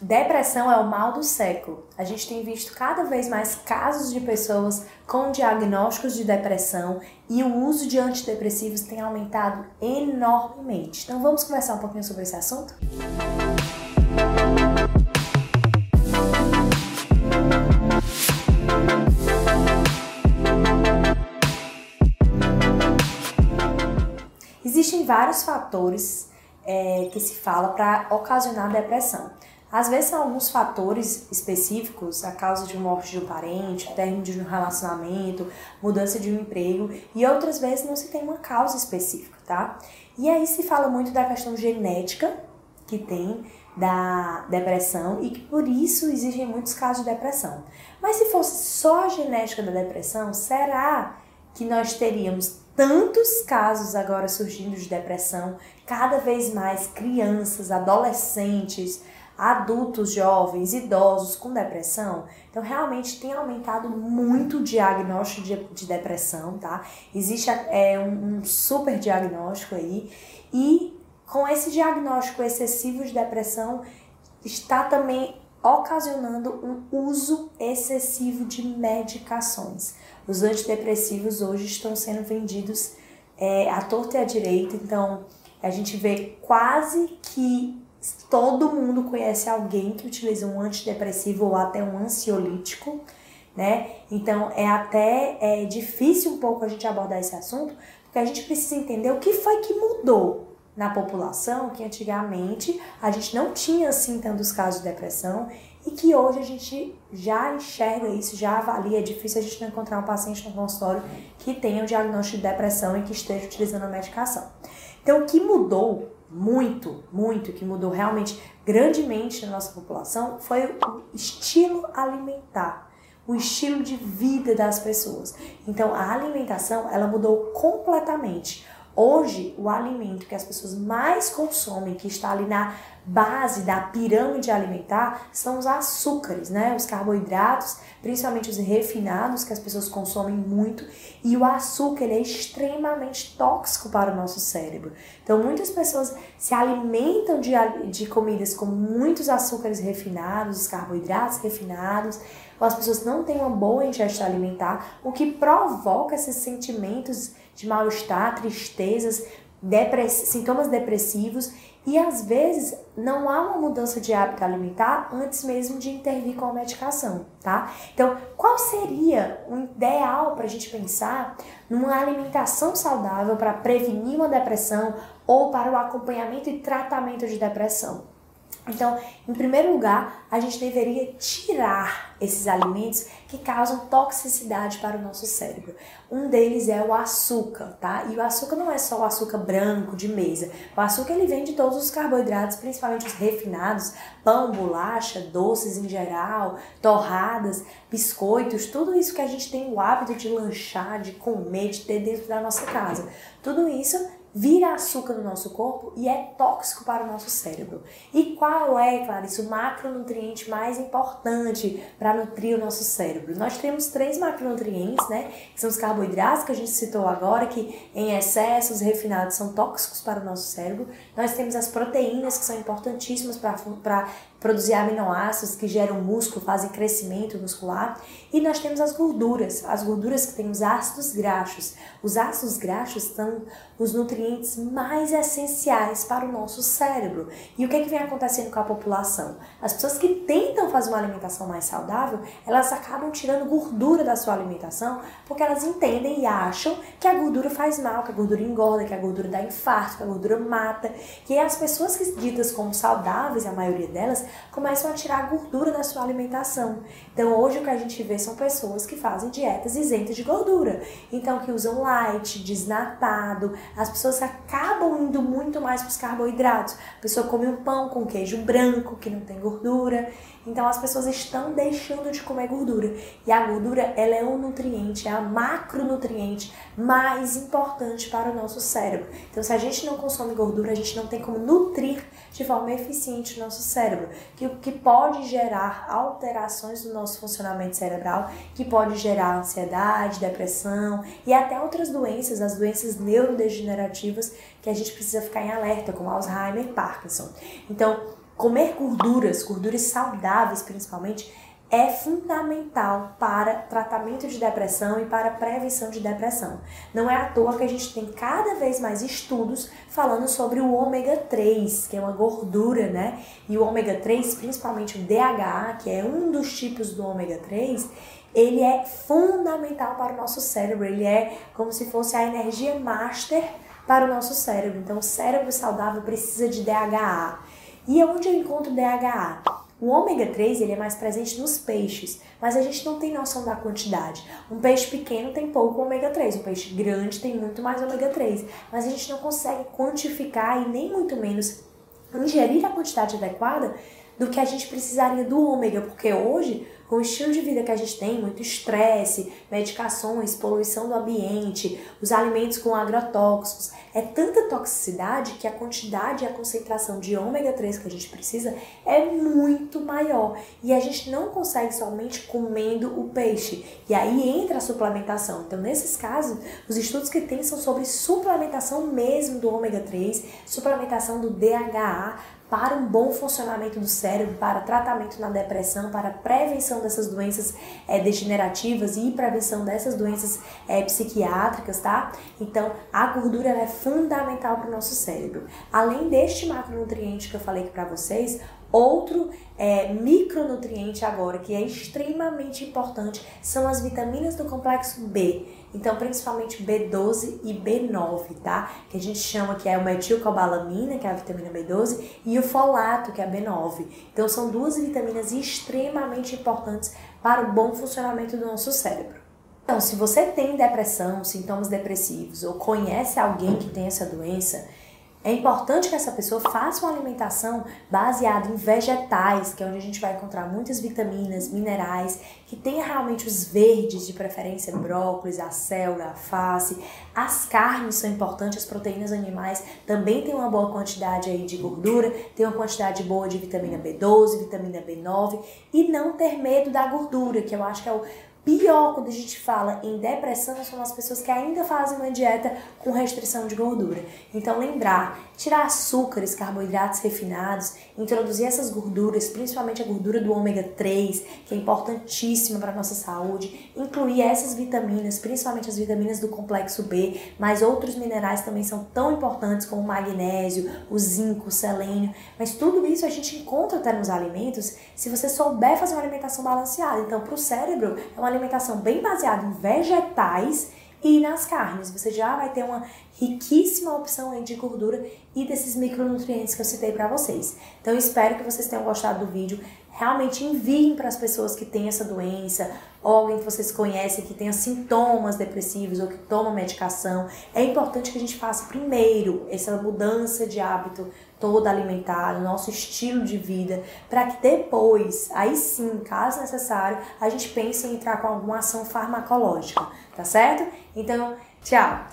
Depressão é o mal do século. A gente tem visto cada vez mais casos de pessoas com diagnósticos de depressão e o uso de antidepressivos tem aumentado enormemente. Então vamos conversar um pouquinho sobre esse assunto? Existem vários fatores é, que se fala para ocasionar depressão. Às vezes são alguns fatores específicos, a causa de morte de um parente, término de um relacionamento, mudança de um emprego, e outras vezes não se tem uma causa específica, tá? E aí se fala muito da questão genética que tem da depressão e que por isso existem muitos casos de depressão. Mas se fosse só a genética da depressão, será que nós teríamos tantos casos agora surgindo de depressão, cada vez mais crianças, adolescentes, adultos jovens, idosos com depressão. Então, realmente tem aumentado muito o diagnóstico de, de depressão, tá? Existe é, um, um super diagnóstico aí. E com esse diagnóstico excessivo de depressão, está também ocasionando um uso excessivo de medicações. Os antidepressivos hoje estão sendo vendidos é, à torta e à direita, então a gente vê quase que todo mundo conhece alguém que utiliza um antidepressivo ou até um ansiolítico, né? Então é até é difícil um pouco a gente abordar esse assunto, porque a gente precisa entender o que foi que mudou na população, que antigamente a gente não tinha assim tantos casos de depressão e que hoje a gente já enxerga isso, já avalia. É difícil a gente não encontrar um paciente no consultório que tenha o um diagnóstico de depressão e que esteja utilizando a medicação. Então, o que mudou muito, muito, que mudou realmente grandemente na nossa população foi o estilo alimentar, o estilo de vida das pessoas. Então a alimentação ela mudou completamente. Hoje, o alimento que as pessoas mais consomem, que está ali na base da pirâmide alimentar, são os açúcares, né? Os carboidratos, principalmente os refinados, que as pessoas consomem muito. E o açúcar ele é extremamente tóxico para o nosso cérebro. Então, muitas pessoas se alimentam de, de comidas com muitos açúcares refinados, os carboidratos refinados, as pessoas não têm uma boa ingesta alimentar, o que provoca esses sentimentos de mal-estar, tristezas, depress sintomas depressivos e às vezes não há uma mudança de hábito alimentar antes mesmo de intervir com a medicação, tá? Então, qual seria o ideal para a gente pensar numa alimentação saudável para prevenir uma depressão ou para o acompanhamento e tratamento de depressão? Então, em primeiro lugar, a gente deveria tirar esses alimentos que causam toxicidade para o nosso cérebro. Um deles é o açúcar, tá? E o açúcar não é só o açúcar branco de mesa. O açúcar ele vem de todos os carboidratos, principalmente os refinados, pão, bolacha, doces em geral, torradas, biscoitos, tudo isso que a gente tem o hábito de lanchar, de comer, de ter dentro da nossa casa. Tudo isso vira açúcar no nosso corpo e é tóxico para o nosso cérebro. E qual é, Clarice, o macronutriente mais importante para nutrir o nosso cérebro? Nós temos três macronutrientes, né? Que são os carboidratos que a gente citou agora, que em excesso, os refinados são tóxicos para o nosso cérebro. Nós temos as proteínas, que são importantíssimas para produzir aminoácidos que geram músculo, fazem crescimento muscular. E nós temos as gorduras, as gorduras que têm os ácidos graxos. Os ácidos graxos são os nutrientes mais essenciais para o nosso cérebro. E o que, é que vem acontecendo com a população? As pessoas que tentam fazer uma alimentação mais saudável, elas acabam tirando gordura da sua alimentação porque elas entendem e acham que a gordura faz mal, que a gordura engorda, que a gordura dá infarto, que a gordura mata. E as pessoas que ditas como saudáveis, a maioria delas, começam a tirar a gordura da sua alimentação. Então hoje o que a gente vê são pessoas que fazem dietas isentas de gordura. Então que usam light, desnatado. As pessoas acabam indo muito mais para os carboidratos. A pessoa come um pão com queijo branco que não tem gordura. Então as pessoas estão deixando de comer gordura. E a gordura, ela é um nutriente, é a macronutriente mais importante para o nosso cérebro. Então se a gente não consome gordura, a gente não tem como nutrir de forma eficiente o nosso cérebro, que que pode gerar alterações no nosso funcionamento cerebral, que pode gerar ansiedade, depressão e até outras doenças, as doenças neurodegenerativas que a gente precisa ficar em alerta, como Alzheimer e Parkinson. Então, comer gorduras, gorduras saudáveis principalmente, é fundamental para tratamento de depressão e para prevenção de depressão. Não é à toa que a gente tem cada vez mais estudos falando sobre o ômega 3, que é uma gordura, né? E o ômega 3, principalmente o DHA, que é um dos tipos do ômega 3, ele é fundamental para o nosso cérebro, ele é como se fosse a energia master para o nosso cérebro. Então, o cérebro saudável precisa de DHA. E onde eu encontro DHA? O ômega 3 ele é mais presente nos peixes, mas a gente não tem noção da quantidade. Um peixe pequeno tem pouco ômega 3, um peixe grande tem muito mais ômega 3, mas a gente não consegue quantificar e nem muito menos ingerir a quantidade adequada do que a gente precisaria do ômega, porque hoje com o estilo de vida que a gente tem, muito estresse, medicações, poluição do ambiente, os alimentos com agrotóxicos, é tanta toxicidade que a quantidade e a concentração de ômega 3 que a gente precisa é muito maior. E a gente não consegue somente comendo o peixe. E aí entra a suplementação. Então, nesses casos, os estudos que tem são sobre suplementação mesmo do ômega 3, suplementação do DHA, para um bom funcionamento do cérebro, para tratamento na depressão, para prevenção dessas doenças é, degenerativas e prevenção dessas doenças é, psiquiátricas, tá? Então, a gordura é fundamental para o nosso cérebro. Além deste macronutriente que eu falei aqui para vocês, Outro é, micronutriente agora que é extremamente importante são as vitaminas do complexo B. Então, principalmente B12 e B9, tá? Que a gente chama que é o metilcobalamina, que é a vitamina B12, e o folato, que é a B9. Então, são duas vitaminas extremamente importantes para o bom funcionamento do nosso cérebro. Então, se você tem depressão, sintomas depressivos ou conhece alguém que tem essa doença, é importante que essa pessoa faça uma alimentação baseada em vegetais, que é onde a gente vai encontrar muitas vitaminas, minerais, que tenha realmente os verdes, de preferência brócolis, a célula, a face. As carnes são importantes, as proteínas animais também tem uma boa quantidade aí de gordura, tem uma quantidade boa de vitamina B12, vitamina B9 e não ter medo da gordura, que eu acho que é o Pior quando a gente fala em depressão são as pessoas que ainda fazem uma dieta com restrição de gordura. Então lembrar, tirar açúcares, carboidratos refinados, introduzir essas gorduras, principalmente a gordura do ômega 3, que é importantíssima para a nossa saúde, incluir essas vitaminas, principalmente as vitaminas do complexo B, mas outros minerais também são tão importantes como o magnésio, o zinco, o selênio, mas tudo isso a gente encontra até nos alimentos se você souber fazer uma alimentação balanceada. Então, para o cérebro, é uma alimentação bem baseada em vegetais e nas carnes. Você já vai ter uma riquíssima opção aí de gordura e desses micronutrientes que eu citei para vocês. Então espero que vocês tenham gostado do vídeo. Realmente enviem para as pessoas que têm essa doença ou alguém que vocês conhecem que tenha sintomas depressivos ou que toma medicação. É importante que a gente faça primeiro essa mudança de hábito todo alimentar, o nosso estilo de vida, para que depois, aí sim, caso necessário, a gente pense em entrar com alguma ação farmacológica, tá certo? Então, tchau!